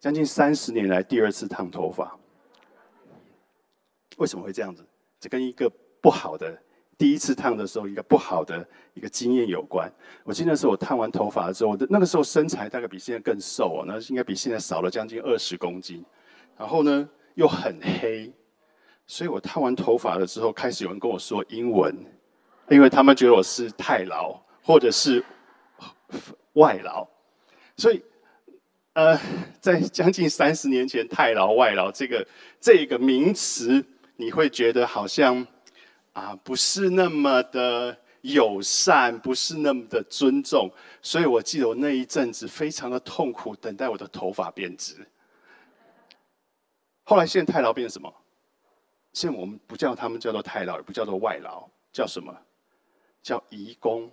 将近三十年来第二次烫头发。为什么会这样子？这跟一个不好的第一次烫的时候一个不好的一个经验有关。我记得是我烫完头发之后，的那个时候身材大概比现在更瘦哦，那应该比现在少了将近二十公斤。然后呢，又很黑，所以我烫完头发了之后，开始有人跟我说英文，因为他们觉得我是太老或者是外劳，所以。呃，在将近三十年前，“太劳外劳”这个这个名词，你会觉得好像啊，不是那么的友善，不是那么的尊重。所以我记得我那一阵子非常的痛苦，等待我的头发变直。后来现在“太劳”变什么？现在我们不叫他们叫做“太劳”，也不叫做“外劳”，叫什么？叫移工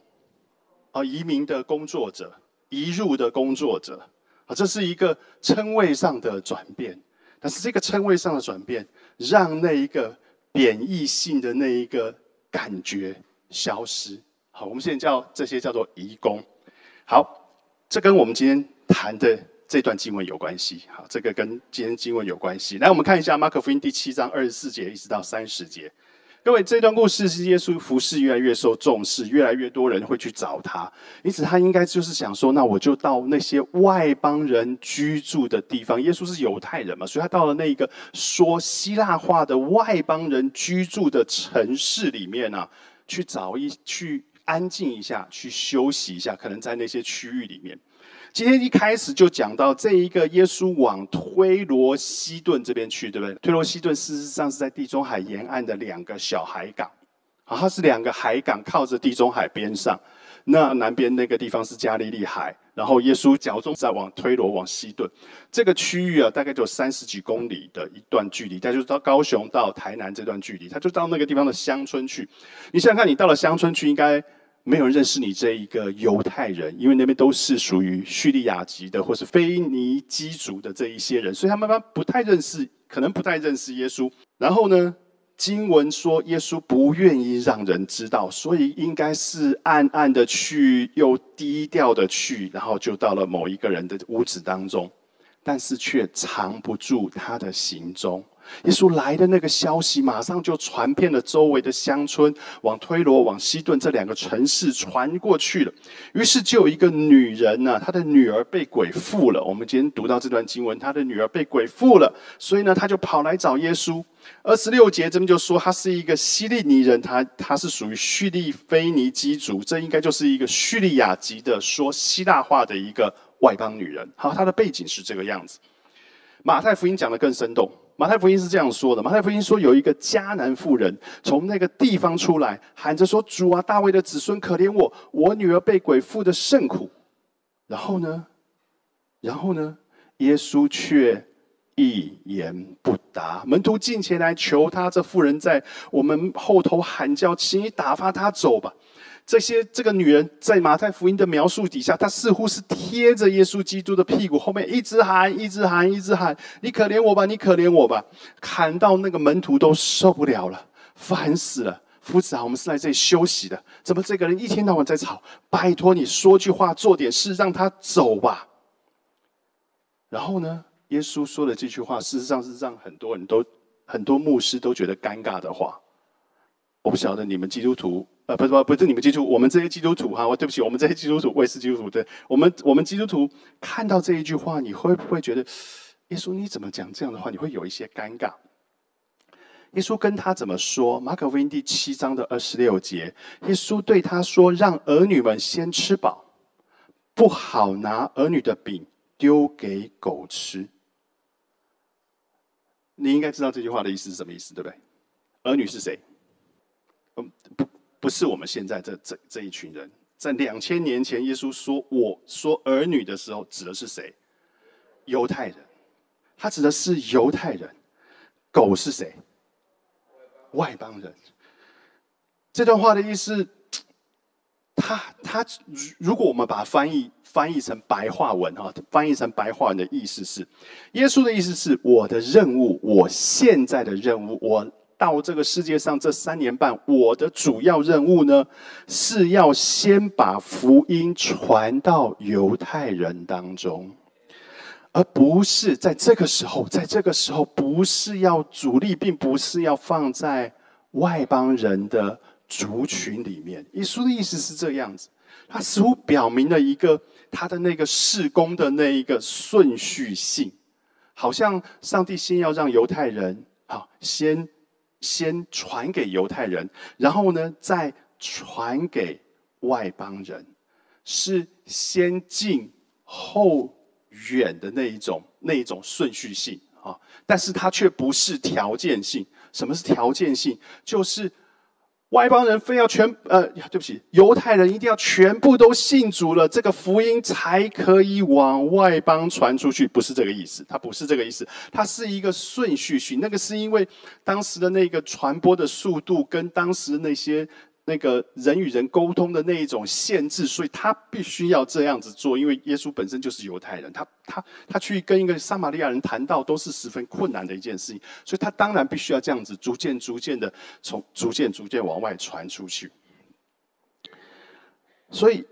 啊，移民的工作者，移入的工作者。啊，这是一个称谓上的转变，但是这个称谓上的转变，让那一个贬义性的那一个感觉消失。好，我们现在叫这些叫做移工。好，这跟我们今天谈的这段经文有关系。好，这个跟今天经文有关系。来，我们看一下马可福音第七章二十四节一直到三十节。各位，这段故事是耶稣服侍越来越受重视，越来越多人会去找他，因此他应该就是想说，那我就到那些外邦人居住的地方。耶稣是犹太人嘛，所以他到了那个说希腊话的外邦人居住的城市里面呢，去找一去安静一下，去休息一下，可能在那些区域里面。今天一开始就讲到这一个耶稣往推罗西顿这边去，对不对？推罗西顿事实上是在地中海沿岸的两个小海港，啊，它是两个海港靠着地中海边上。那南边那个地方是加利利海，然后耶稣脚中在往推罗往西顿这个区域啊，大概就三十几公里的一段距离，他就到高雄到台南这段距离，他就到那个地方的乡村去。你想想看，你到了乡村去，应该。没有人认识你这一个犹太人，因为那边都是属于叙利亚籍的或是腓尼基族的这一些人，所以他们不太认识，可能不太认识耶稣。然后呢，经文说耶稣不愿意让人知道，所以应该是暗暗的去，又低调的去，然后就到了某一个人的屋子当中，但是却藏不住他的行踪。耶稣来的那个消息，马上就传遍了周围的乡村，往推罗、往西顿这两个城市传过去了。于是就有一个女人呢，她的女儿被鬼附了。我们今天读到这段经文，她的女儿被鬼附了，所以呢，她就跑来找耶稣。二十六节这边就说，她是一个西利尼人，她她是属于叙利菲尼基族，这应该就是一个叙利亚籍的说希腊话的一个外邦女人。好，她的背景是这个样子。马太福音讲的更生动。马太福音是这样说的：马太福音说，有一个迦南妇人从那个地方出来，喊着说：“主啊，大卫的子孙，可怜我，我女儿被鬼附的甚苦。”然后呢？然后呢？耶稣却一言不答。门徒进前来求他，这妇人在我们后头喊叫，请你打发他走吧。这些这个女人在马太福音的描述底下，她似乎是贴着耶稣基督的屁股后面，一直喊，一直喊，一直喊：“你可怜我吧，你可怜我吧！”喊到那个门徒都受不了了，烦死了！夫子啊，我们是来这里休息的，怎么这个人一天到晚在吵？拜托你说句话，做点事，让他走吧。然后呢，耶稣说的这句话，事实上是让很多人都、很多牧师都觉得尴尬的话。我不晓得你们基督徒。呃，不是不不是你们基督，我们这些基督徒哈，我对不起，我们这些基督徒，我也是基督徒。对，我们我们基督徒看到这一句话，你会不会觉得耶稣你怎么讲这样的话？你会有一些尴尬。耶稣跟他怎么说？马可福音第七章的二十六节，耶稣对他说：“让儿女们先吃饱，不好拿儿女的饼丢给狗吃。”你应该知道这句话的意思是什么意思，对不对？儿女是谁？嗯，不。不是我们现在这这这一群人，在两千年前，耶稣说我说儿女的时候，指的是谁？犹太人，他指的是犹太人。狗是谁？外邦人。这段话的意思，他他，如果我们把它翻译翻译成白话文哈，翻译成白话文的意思是，耶稣的意思是我的任务，我现在的任务，我。到这个世界上这三年半，我的主要任务呢，是要先把福音传到犹太人当中，而不是在这个时候，在这个时候不是要主力，并不是要放在外邦人的族群里面。耶稣的意思是这样子，他似乎表明了一个他的那个事工的那一个顺序性，好像上帝先要让犹太人啊，先先传给犹太人，然后呢再传给外邦人。是先近后远的那一种那一种顺序性啊，但是它却不是条件性。什么是条件性？就是外邦人非要全呃，对不起，犹太人一定要全部都信主了，这个福音才可以往外邦传出去。不是这个意思，它不是这个意思，它是一个顺序性。那个是因为当时的那个传播的速度跟当时那些。那个人与人沟通的那一种限制，所以他必须要这样子做，因为耶稣本身就是犹太人，他他他去跟一个撒玛利亚人谈到都是十分困难的一件事情，所以他当然必须要这样子逐渐逐渐的从逐渐逐渐往外传出去。所以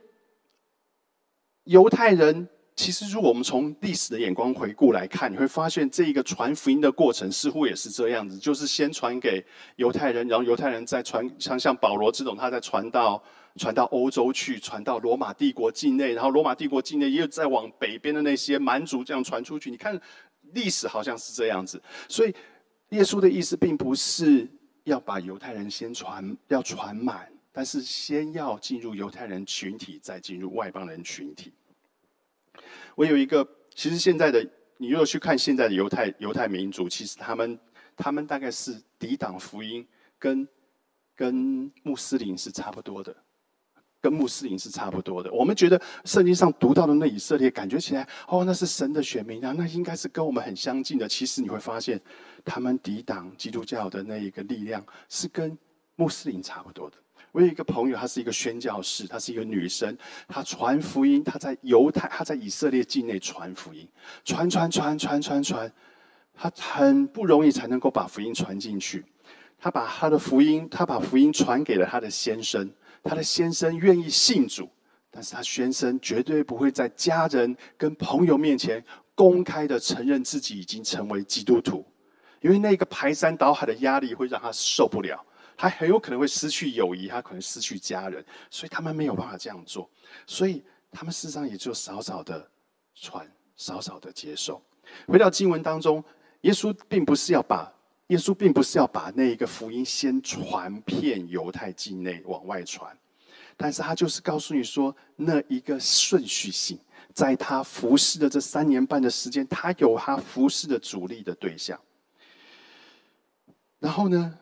犹太人。其实，如果我们从历史的眼光回顾来看，你会发现这一个传福音的过程似乎也是这样子，就是先传给犹太人，然后犹太人再传，像像保罗这种，他再传到传到欧洲去，传到罗马帝国境内，然后罗马帝国境内又再往北边的那些蛮族这样传出去。你看历史好像是这样子，所以耶稣的意思并不是要把犹太人先传要传满，但是先要进入犹太人群体，再进入外邦人群体。我有一个，其实现在的你如果去看现在的犹太犹太民族，其实他们他们大概是抵挡福音，跟跟穆斯林是差不多的，跟穆斯林是差不多的。我们觉得圣经上读到的那以色列，感觉起来哦，那是神的选民啊，那应该是跟我们很相近的。其实你会发现，他们抵挡基督教的那一个力量，是跟穆斯林差不多的。我有一个朋友，她是一个宣教士，她是一个女生，她传福音，她在犹太，她在以色列境内传福音，传传传传传传，她很不容易才能够把福音传进去。她把她的福音，她把福音传给了她的先生，她的先生愿意信主，但是她先生绝对不会在家人跟朋友面前公开的承认自己已经成为基督徒，因为那个排山倒海的压力会让他受不了。他很有可能会失去友谊，他可能失去家人，所以他们没有办法这样做。所以他们事实上也就少少的传，少少的接受。回到经文当中，耶稣并不是要把耶稣并不是要把那一个福音先传遍犹太境内往外传，但是他就是告诉你说，那一个顺序性，在他服侍的这三年半的时间，他有他服侍的主力的对象。然后呢？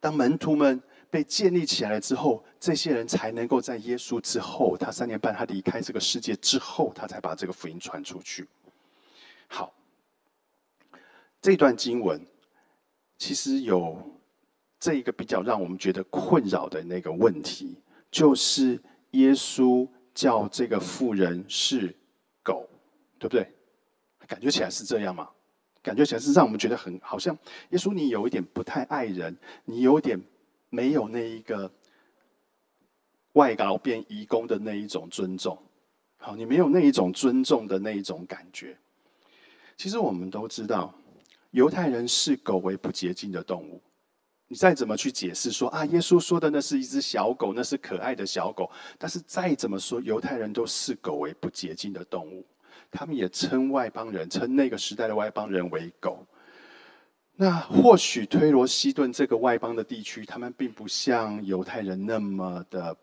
当门徒们被建立起来之后，这些人才能够在耶稣之后，他三年半他离开这个世界之后，他才把这个福音传出去。好，这段经文其实有这一个比较让我们觉得困扰的那个问题，就是耶稣叫这个妇人是狗，对不对？感觉起来是这样吗？感觉起来是让我们觉得很好像耶稣，你有一点不太爱人，你有点没有那一个外劳变义工的那一种尊重，好，你没有那一种尊重的那一种感觉。其实我们都知道，犹太人视狗为不洁净的动物。你再怎么去解释说啊，耶稣说的那是一只小狗，那是可爱的小狗，但是再怎么说，犹太人都视狗为不洁净的动物。他们也称外邦人，称那个时代的外邦人为狗。那或许推罗西顿这个外邦的地区，他们并不像犹太人那么的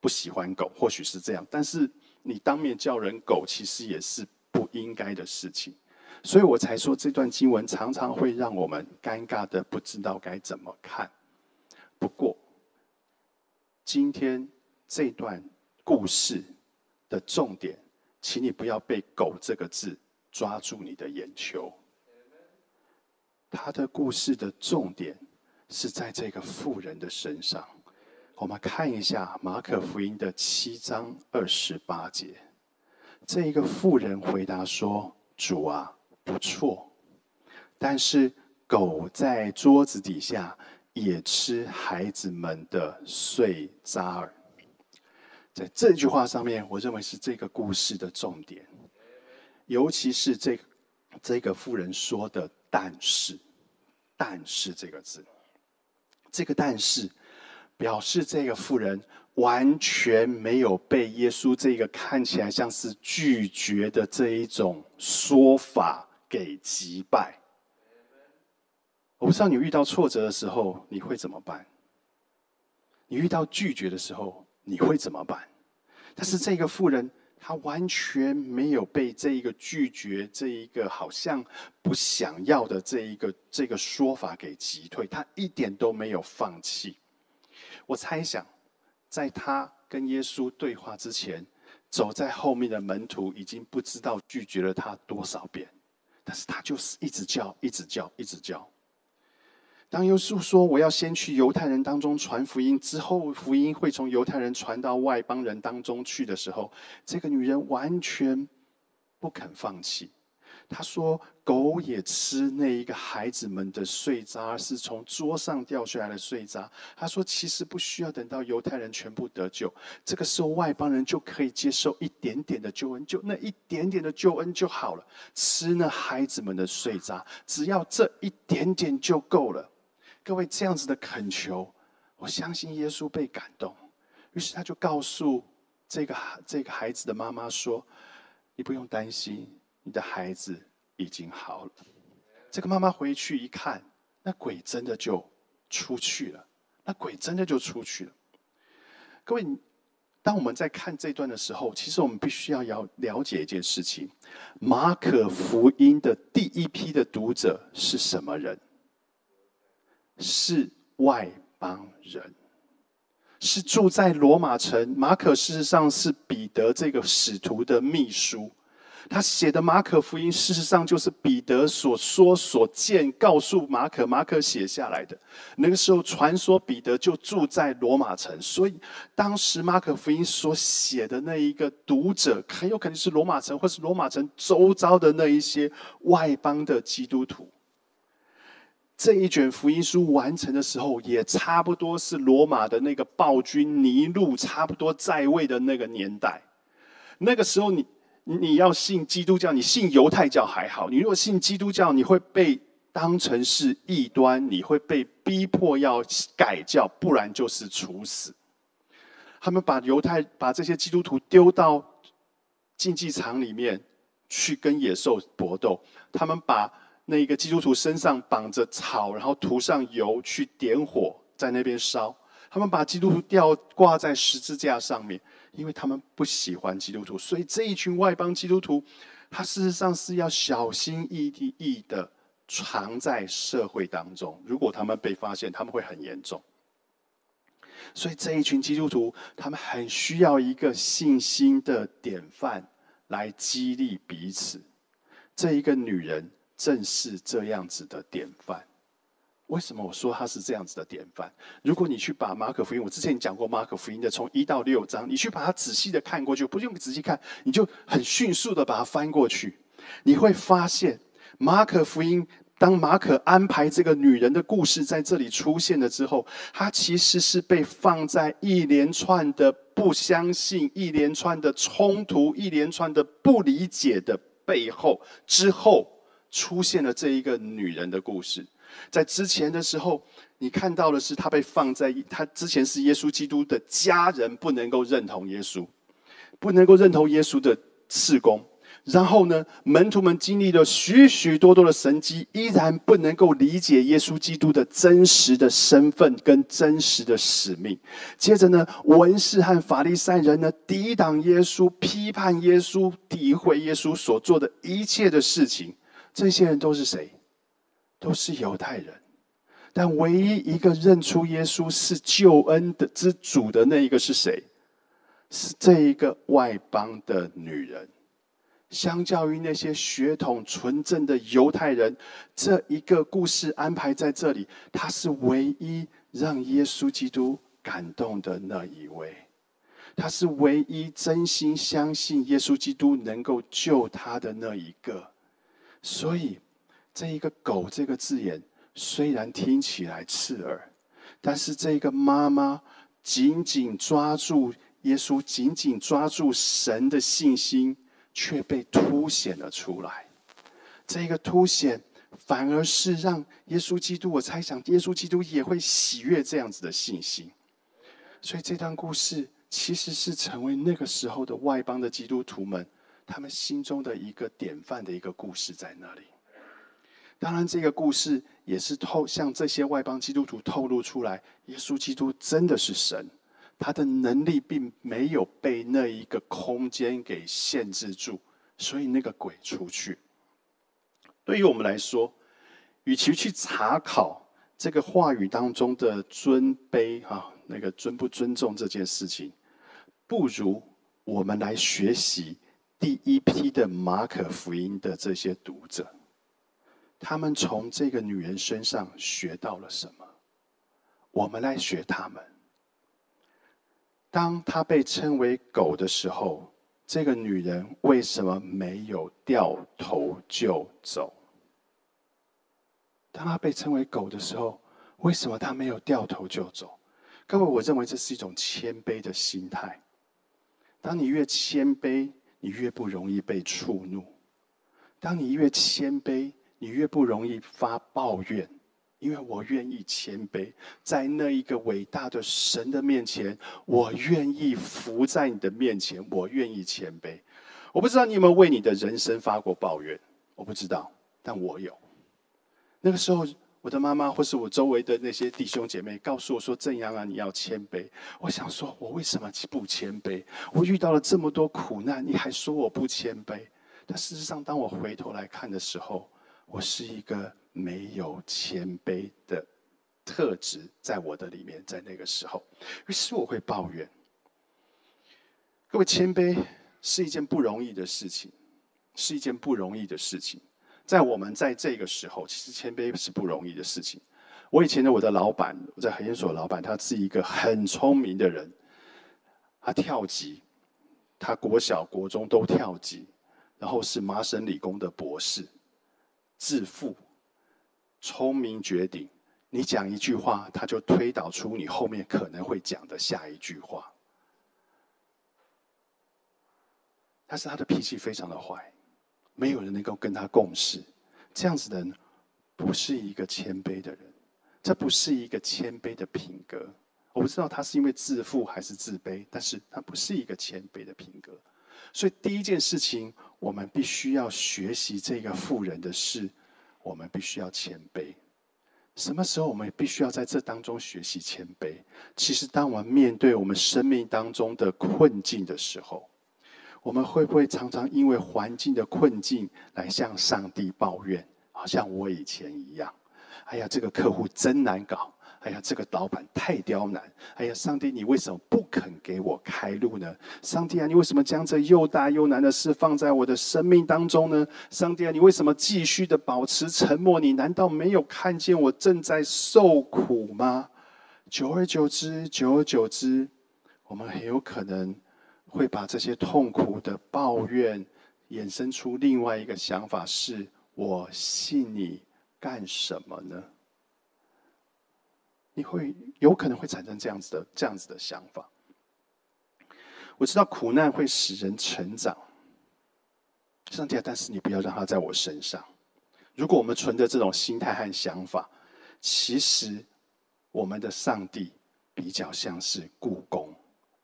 不喜欢狗，或许是这样。但是你当面叫人狗，其实也是不应该的事情。所以我才说这段经文常常会让我们尴尬的不知道该怎么看。不过，今天这段故事的重点。请你不要被“狗”这个字抓住你的眼球。他的故事的重点是在这个妇人的身上。我们看一下马可福音的七章二十八节。这一个妇人回答说：“主啊，不错，但是狗在桌子底下也吃孩子们的碎渣儿。”在这句话上面，我认为是这个故事的重点。尤其是这这个妇人说的“但是”，“但是”这个字，这个“但是”表示这个妇人完全没有被耶稣这个看起来像是拒绝的这一种说法给击败。我不知道你遇到挫折的时候你会怎么办？你遇到拒绝的时候你会怎么办？但是这个妇人。他完全没有被这一个拒绝，这一个好像不想要的这一个这个说法给击退，他一点都没有放弃。我猜想，在他跟耶稣对话之前，走在后面的门徒已经不知道拒绝了他多少遍，但是他就是一直叫，一直叫，一直叫。当耶稣说：“我要先去犹太人当中传福音，之后福音会从犹太人传到外邦人当中去的时候，这个女人完全不肯放弃。她说：‘狗也吃那一个孩子们的碎渣，是从桌上掉下来的碎渣。’她说：‘其实不需要等到犹太人全部得救，这个时候外邦人就可以接受一点点的救恩，就那一点点的救恩就好了。吃那孩子们的碎渣，只要这一点点就够了。’”各位这样子的恳求，我相信耶稣被感动，于是他就告诉这个这个孩子的妈妈说：“你不用担心，你的孩子已经好了。”这个妈妈回去一看，那鬼真的就出去了，那鬼真的就出去了。各位，当我们在看这段的时候，其实我们必须要要了解一件事情：马可福音的第一批的读者是什么人？是外邦人，是住在罗马城。马可事实上是彼得这个使徒的秘书，他写的马可福音事实上就是彼得所说所见，告诉马可，马可写下来的。那个时候传说彼得就住在罗马城，所以当时马可福音所写的那一个读者，很有可能是罗马城，或是罗马城周遭的那一些外邦的基督徒。这一卷福音书完成的时候，也差不多是罗马的那个暴君尼禄差不多在位的那个年代。那个时候，你你要信基督教，你信犹太教还好；你如果信基督教，你会被当成是异端，你会被逼迫要改教，不然就是处死。他们把犹太把这些基督徒丢到竞技场里面去跟野兽搏斗，他们把。那一个基督徒身上绑着草，然后涂上油去点火，在那边烧。他们把基督徒吊挂在十字架上面，因为他们不喜欢基督徒，所以这一群外邦基督徒，他事实上是要小心翼翼的藏在社会当中。如果他们被发现，他们会很严重。所以这一群基督徒，他们很需要一个信心的典范来激励彼此。这一个女人。正是这样子的典范。为什么我说他是这样子的典范？如果你去把马可福音，我之前讲过马可福音的，从一到六章，你去把它仔细的看过去，不用仔细看，你就很迅速的把它翻过去，你会发现马可福音，当马可安排这个女人的故事在这里出现了之后，它其实是被放在一连串的不相信、一连串的冲突、一连串的不理解的背后之后。出现了这一个女人的故事，在之前的时候，你看到的是她被放在她之前是耶稣基督的家人不能够认同耶稣，不能够认同耶稣的事工。然后呢，门徒们经历了许许多多的神迹，依然不能够理解耶稣基督的真实的身份跟真实的使命。接着呢，文士和法利赛人呢，抵挡耶稣，批判耶稣，诋毁耶稣所做的一切的事情。这些人都是谁？都是犹太人，但唯一一个认出耶稣是救恩的之主的那一个是谁？是这一个外邦的女人。相较于那些血统纯正的犹太人，这一个故事安排在这里，她是唯一让耶稣基督感动的那一位，她是唯一真心相信耶稣基督能够救她的那一个。所以，这一个“狗”这个字眼虽然听起来刺耳，但是这个妈妈紧紧抓住耶稣，紧紧抓住神的信心，却被凸显了出来。这个凸显，反而是让耶稣基督，我猜想耶稣基督也会喜悦这样子的信心。所以这段故事其实是成为那个时候的外邦的基督徒们，他们心中的一个典范的一个故事在那里。当然，这个故事也是透向这些外邦基督徒透露出来，耶稣基督真的是神，他的能力并没有被那一个空间给限制住，所以那个鬼出去。对于我们来说，与其去查考这个话语当中的尊卑啊，那个尊不尊重这件事情，不如我们来学习第一批的马可福音的这些读者，他们从这个女人身上学到了什么？我们来学他们。当她被称为狗的时候，这个女人为什么没有掉头就走？当她被称为狗的时候，为什么她没有掉头就走？各位，我认为这是一种谦卑的心态。当你越谦卑，你越不容易被触怒；当你越谦卑，你越不容易发抱怨。因为我愿意谦卑，在那一个伟大的神的面前，我愿意伏在你的面前，我愿意谦卑。我不知道你有没有为你的人生发过抱怨，我不知道，但我有。那个时候，我的妈妈或是我周围的那些弟兄姐妹告诉我说：“正阳啊，你要谦卑。”我想说，我为什么不谦卑？我遇到了这么多苦难，你还说我不谦卑？但事实上，当我回头来看的时候，我是一个没有谦卑的特质在我的里面。在那个时候，于是我会抱怨。各位，谦卑是一件不容易的事情，是一件不容易的事情。在我们在这个时候，其实谦卑是不容易的事情。我以前的我的老板，我在核研所老板，他是一个很聪明的人，他跳级，他国小国中都跳级，然后是麻省理工的博士，致富，聪明绝顶。你讲一句话，他就推导出你后面可能会讲的下一句话。但是他的脾气非常的坏。没有人能够跟他共事，这样子的人不是一个谦卑的人，这不是一个谦卑的品格。我不知道他是因为自负还是自卑，但是他不是一个谦卑的品格。所以第一件事情，我们必须要学习这个富人的事，我们必须要谦卑。什么时候我们必须要在这当中学习谦卑？其实，当我们面对我们生命当中的困境的时候。我们会不会常常因为环境的困境来向上帝抱怨？好像我以前一样。哎呀，这个客户真难搞！哎呀，这个老板太刁难！哎呀，上帝，你为什么不肯给我开路呢？上帝啊，你为什么将这又大又难的事放在我的生命当中呢？上帝啊，你为什么继续的保持沉默？你难道没有看见我正在受苦吗？久而久之，久而久之，我们很有可能。会把这些痛苦的抱怨衍生出另外一个想法：是我信你干什么呢？你会有可能会产生这样子的这样子的想法。我知道苦难会使人成长，上帝啊，但是你不要让它在我身上。如果我们存着这种心态和想法，其实我们的上帝比较像是故宫，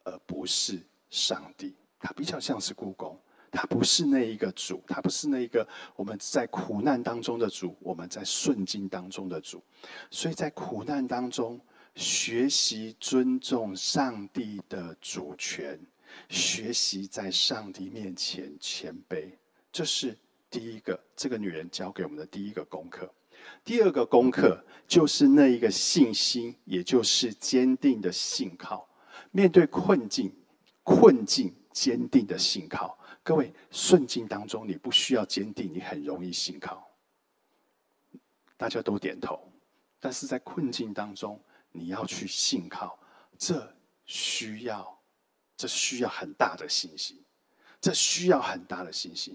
而不是。上帝，他比较像是故宫，他不是那一个主，他不是那一个我们在苦难当中的主，我们在顺境当中的主。所以在苦难当中，学习尊重上帝的主权，学习在上帝面前谦卑，这是第一个。这个女人教给我们的第一个功课。第二个功课就是那一个信心，也就是坚定的信靠，面对困境。困境，坚定的信靠。各位，顺境当中你不需要坚定，你很容易信靠。大家都点头。但是在困境当中，你要去信靠，这需要，这需要很大的信心，这需要很大的信心。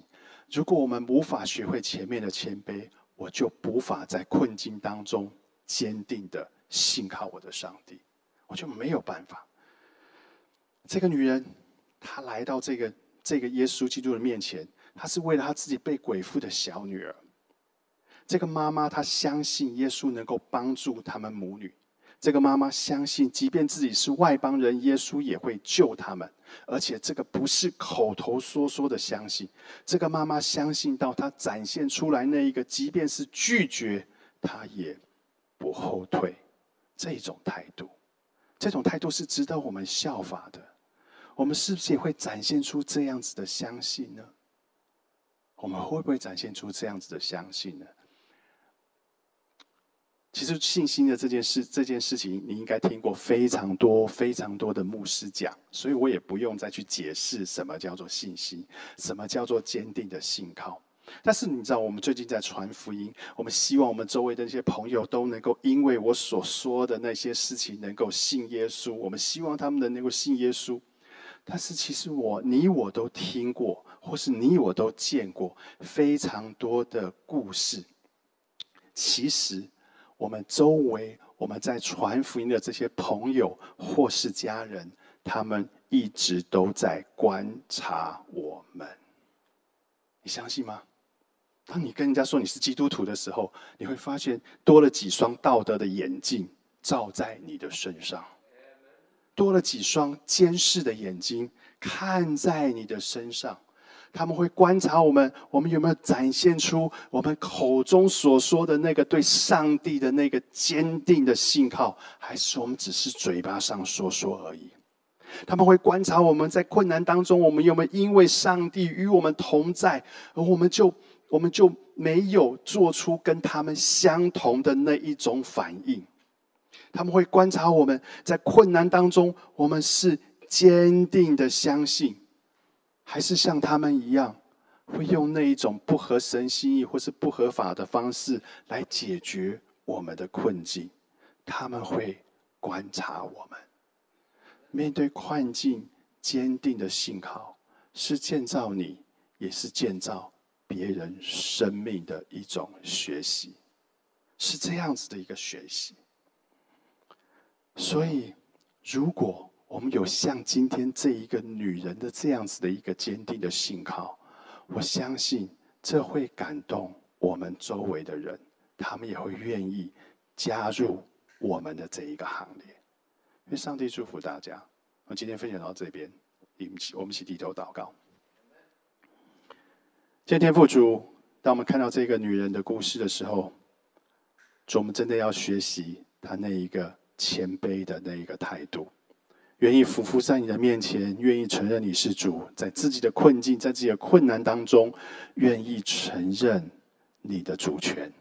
如果我们无法学会前面的谦卑，我就无法在困境当中坚定的信靠我的上帝，我就没有办法。这个女人，她来到这个这个耶稣基督的面前，她是为了她自己被鬼附的小女儿。这个妈妈她相信耶稣能够帮助他们母女。这个妈妈相信，即便自己是外邦人，耶稣也会救他们。而且这个不是口头说说的相信，这个妈妈相信到她展现出来那一个，即便是拒绝，她也不后退。这种态度，这种态度是值得我们效法的。我们是不是也会展现出这样子的相信呢？我们会不会展现出这样子的相信呢？其实信心的这件事，这件事情你应该听过非常多、非常多的牧师讲，所以我也不用再去解释什么叫做信心，什么叫做坚定的信靠。但是你知道，我们最近在传福音，我们希望我们周围的那些朋友都能够因为我所说的那些事情，能够信耶稣。我们希望他们能够信耶稣。但是其实我、你、我都听过，或是你我都见过非常多的故事。其实我们周围我们在传福音的这些朋友或是家人，他们一直都在观察我们。你相信吗？当你跟人家说你是基督徒的时候，你会发现多了几双道德的眼镜照在你的身上，多了几双监视的眼睛看在你的身上。他们会观察我们，我们有没有展现出我们口中所说的那个对上帝的那个坚定的信靠，还是我们只是嘴巴上说说而已？他们会观察我们在困难当中，我们有没有因为上帝与我们同在，而我们就。我们就没有做出跟他们相同的那一种反应。他们会观察我们在困难当中，我们是坚定的相信，还是像他们一样，会用那一种不合神心意或是不合法的方式来解决我们的困境？他们会观察我们面对困境，坚定的信号，是建造你，也是建造。别人生命的一种学习，是这样子的一个学习。所以，如果我们有像今天这一个女人的这样子的一个坚定的信靠，我相信这会感动我们周围的人，他们也会愿意加入我们的这一个行列。愿上帝祝福大家。我今天分享到这边，我们起我们起低头祷告。天天父主，当我们看到这个女人的故事的时候，主，我们真的要学习她那一个谦卑的那一个态度，愿意俯伏在你的面前，愿意承认你是主，在自己的困境，在自己的困难当中，愿意承认你的主权。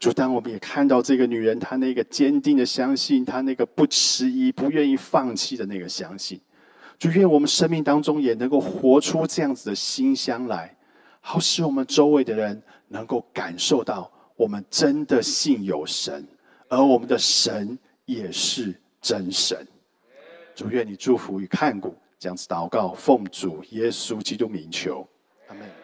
主，当我们也看到这个女人，她那个坚定的相信，她那个不迟疑、不愿意放弃的那个相信，主，愿我们生命当中也能够活出这样子的馨香来。好使我们周围的人能够感受到，我们真的信有神，而我们的神也是真神。主愿你祝福与看顾，这样子祷告，奉主耶稣基督名求，阿门。